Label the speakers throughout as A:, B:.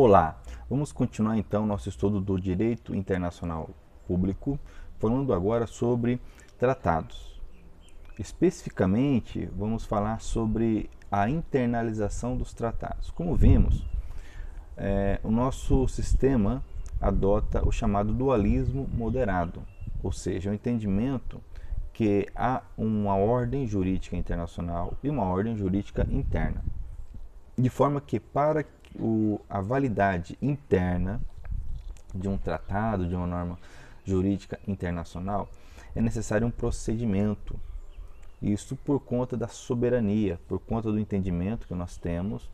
A: Olá, vamos continuar então nosso estudo do direito internacional público, falando agora sobre tratados. Especificamente, vamos falar sobre a internalização dos tratados. Como vimos, é, o nosso sistema adota o chamado dualismo moderado, ou seja, o entendimento que há uma ordem jurídica internacional e uma ordem jurídica interna. De forma que, para o, a validade interna de um tratado, de uma norma jurídica internacional, é necessário um procedimento. Isso por conta da soberania, por conta do entendimento que nós temos,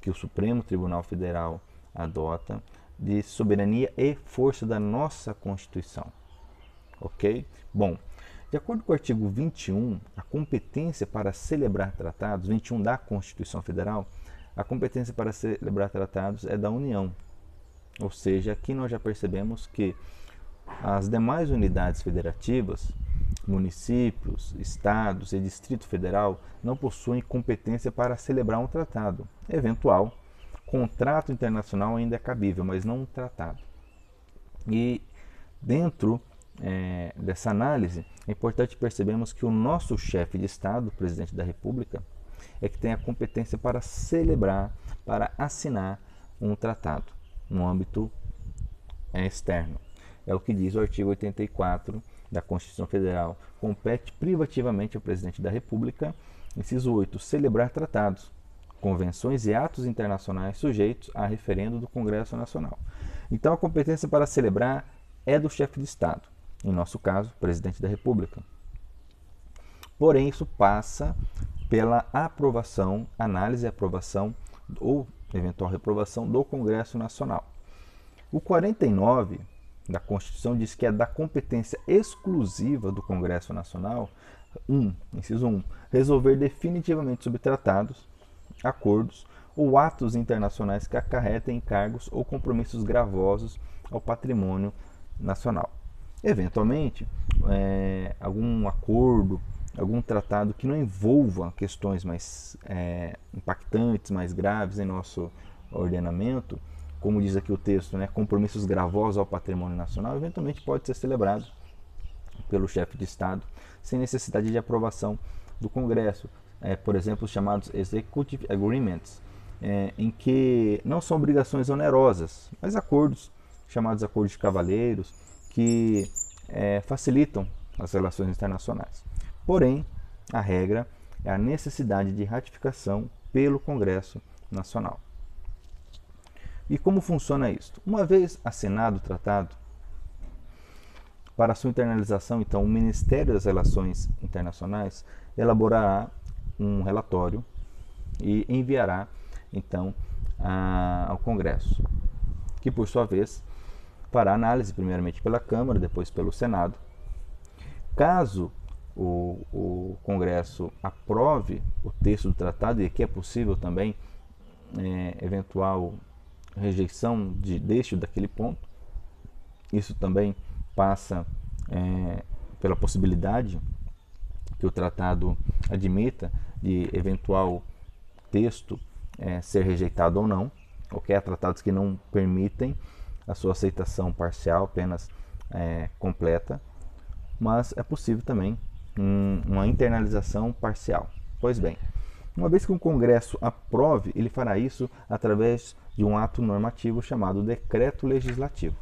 A: que o Supremo Tribunal Federal adota, de soberania e força da nossa Constituição. Ok? Bom, de acordo com o artigo 21, a competência para celebrar tratados, 21 da Constituição Federal, a competência para celebrar tratados é da União. Ou seja, aqui nós já percebemos que as demais unidades federativas, municípios, estados e Distrito Federal não possuem competência para celebrar um tratado. Eventual, contrato internacional ainda é cabível, mas não um tratado. E dentro é, dessa análise, é importante percebermos que o nosso chefe de Estado, presidente da República, é que tem a competência para celebrar, para assinar um tratado no âmbito externo. É o que diz o artigo 84 da Constituição Federal. Compete privativamente ao presidente da República, inciso 8, celebrar tratados, convenções e atos internacionais sujeitos a referendo do Congresso Nacional. Então, a competência para celebrar é do chefe de Estado, em nosso caso, presidente da República. Porém, isso passa pela aprovação, análise e aprovação ou eventual reprovação do Congresso Nacional. O 49 da Constituição diz que é da competência exclusiva do Congresso Nacional, 1, inciso 1, resolver definitivamente sobre tratados, acordos ou atos internacionais que acarretem encargos ou compromissos gravosos ao patrimônio nacional. Eventualmente, é, algum acordo algum tratado que não envolva questões mais é, impactantes, mais graves em nosso ordenamento, como diz aqui o texto, né, compromissos gravosos ao patrimônio nacional, eventualmente pode ser celebrado pelo chefe de Estado sem necessidade de aprovação do Congresso. É, por exemplo, os chamados Executive Agreements, é, em que não são obrigações onerosas, mas acordos, chamados acordos de cavaleiros, que é, facilitam as relações internacionais. Porém, a regra é a necessidade de ratificação pelo Congresso Nacional. E como funciona isto? Uma vez assinado o tratado, para sua internalização, então, o Ministério das Relações Internacionais elaborará um relatório e enviará, então, a, ao Congresso, que, por sua vez, fará análise primeiramente pela Câmara, depois pelo Senado. Caso o, o Congresso aprove o texto do tratado e que é possível também é, eventual rejeição de, deste ou daquele ponto. Isso também passa é, pela possibilidade que o tratado admita de eventual texto é, ser rejeitado ou não. Ok? Há tratados que não permitem a sua aceitação parcial, apenas é, completa, mas é possível também um, uma internalização parcial. Pois bem, uma vez que um Congresso aprove, ele fará isso através de um ato normativo chamado decreto legislativo.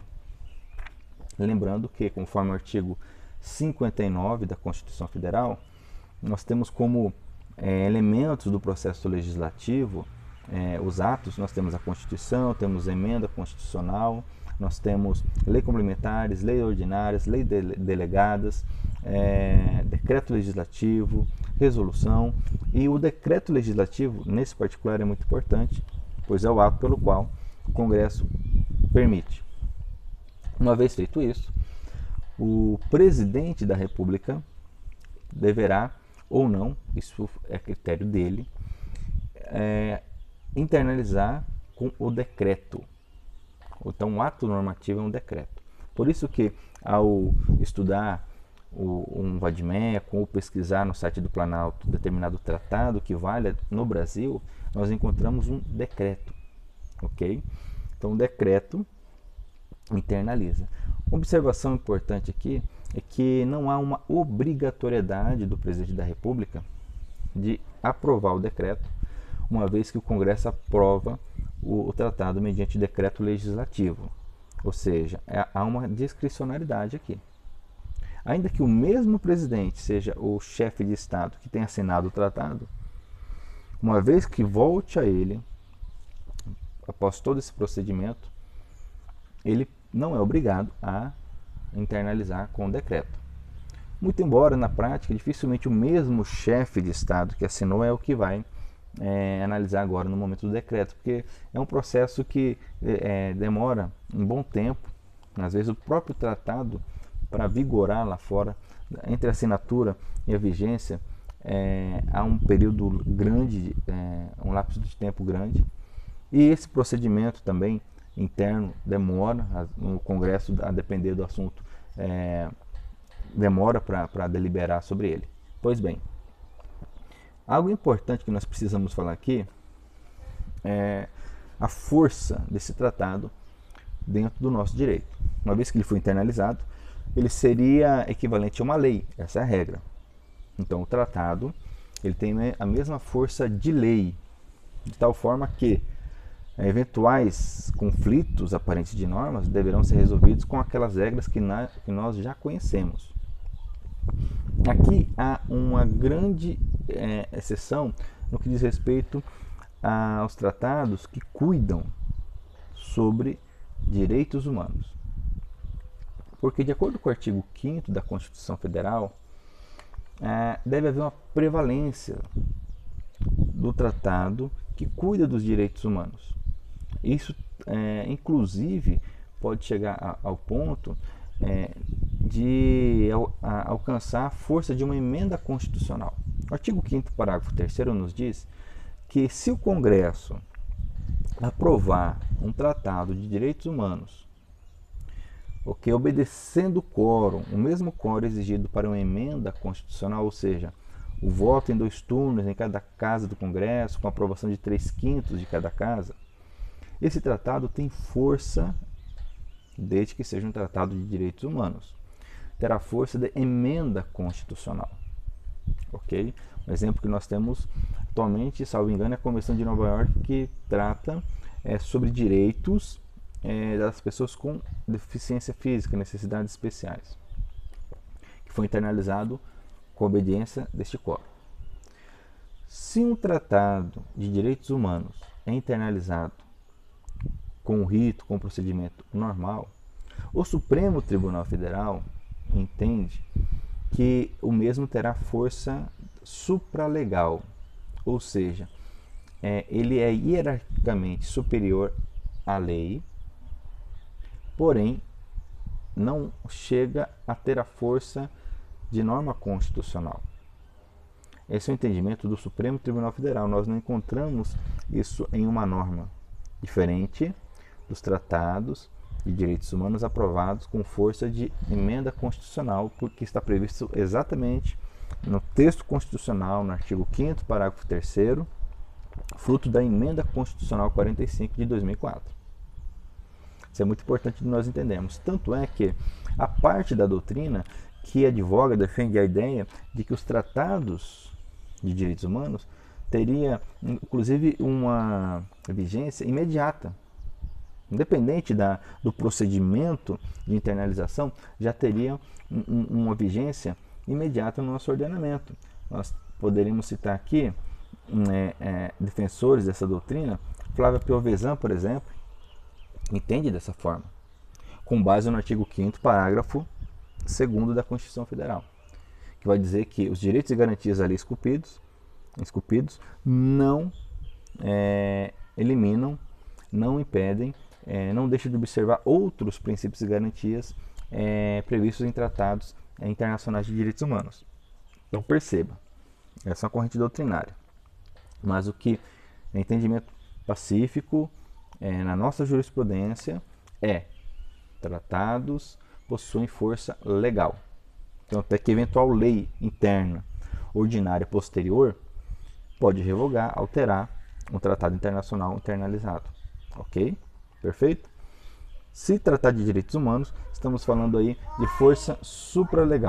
A: Lembrando que, conforme o artigo 59 da Constituição Federal, nós temos como é, elementos do processo legislativo é, os atos, nós temos a Constituição, temos emenda constitucional, nós temos lei complementares, lei ordinárias, lei de delegadas, é, decreto legislativo, resolução. E o decreto legislativo, nesse particular, é muito importante, pois é o ato pelo qual o Congresso permite. Uma vez feito isso, o presidente da República deverá ou não, isso é critério dele, é, internalizar com o decreto. Então, um ato normativo é um decreto. Por isso que, ao estudar o, um vademecum ou pesquisar no site do Planalto determinado tratado que vale no Brasil, nós encontramos um decreto, ok? Então, o decreto internaliza. Uma observação importante aqui é que não há uma obrigatoriedade do presidente da República de aprovar o decreto, uma vez que o Congresso aprova o, o tratado mediante decreto legislativo. Ou seja, é, há uma discricionalidade aqui. Ainda que o mesmo presidente seja o chefe de Estado que tenha assinado o tratado, uma vez que volte a ele, após todo esse procedimento, ele não é obrigado a internalizar com o decreto. Muito embora, na prática, dificilmente o mesmo chefe de Estado que assinou é o que vai é, analisar agora no momento do decreto, porque é um processo que é, demora um bom tempo. Às vezes, o próprio tratado, para vigorar lá fora, entre a assinatura e a vigência, é, há um período grande, é, um lapso de tempo grande. E esse procedimento também interno demora, no Congresso, a depender do assunto, é, demora para deliberar sobre ele. Pois bem, algo importante que nós precisamos falar aqui é a força desse tratado dentro do nosso direito. Uma vez que ele foi internalizado, ele seria equivalente a uma lei, essa é a regra. Então, o tratado ele tem a mesma força de lei, de tal forma que Eventuais conflitos aparentes de normas deverão ser resolvidos com aquelas regras que, na, que nós já conhecemos. Aqui há uma grande é, exceção no que diz respeito aos tratados que cuidam sobre direitos humanos. Porque, de acordo com o artigo 5 da Constituição Federal, é, deve haver uma prevalência do tratado que cuida dos direitos humanos. Isso, é, inclusive, pode chegar a, ao ponto é, de a, alcançar a força de uma emenda constitucional. O artigo 5 parágrafo 3 nos diz que se o Congresso aprovar um tratado de direitos humanos, ok, obedecendo o quórum, o mesmo quórum exigido para uma emenda constitucional, ou seja, o voto em dois turnos em cada casa do Congresso, com aprovação de três quintos de cada casa, esse tratado tem força, desde que seja um tratado de direitos humanos. Terá força de emenda constitucional. Ok? Um exemplo que nós temos atualmente, salvo engano, é a Convenção de Nova York, que trata é, sobre direitos é, das pessoas com deficiência física, necessidades especiais, que foi internalizado com obediência deste código. Se um tratado de direitos humanos é internalizado com o rito, com o procedimento normal, o Supremo Tribunal Federal entende que o mesmo terá força supralegal, ou seja, é, ele é hierarquicamente superior à lei, porém não chega a ter a força de norma constitucional. Esse é o entendimento do Supremo Tribunal Federal. Nós não encontramos isso em uma norma diferente dos tratados de direitos humanos aprovados com força de emenda constitucional, porque está previsto exatamente no texto constitucional, no artigo 5 parágrafo 3 fruto da emenda constitucional 45 de 2004. Isso é muito importante nós entendermos. Tanto é que a parte da doutrina que advoga, defende a ideia de que os tratados de direitos humanos teria inclusive uma vigência imediata independente da, do procedimento de internalização, já teria um, uma vigência imediata no nosso ordenamento. Nós poderíamos citar aqui né, é, defensores dessa doutrina, Flávia Piovesan, por exemplo, entende dessa forma, com base no artigo 5 parágrafo 2 da Constituição Federal, que vai dizer que os direitos e garantias ali esculpidos, esculpidos não é, eliminam, não impedem é, não deixa de observar outros princípios e garantias é, previstos em tratados é, internacionais de direitos humanos. Então perceba, essa é uma corrente doutrinária. Mas o que é entendimento pacífico é, na nossa jurisprudência é tratados possuem força legal. Então até que eventual lei interna ordinária posterior pode revogar, alterar um tratado internacional internalizado. Ok? Perfeito? Se tratar de direitos humanos, estamos falando aí de força supralegal.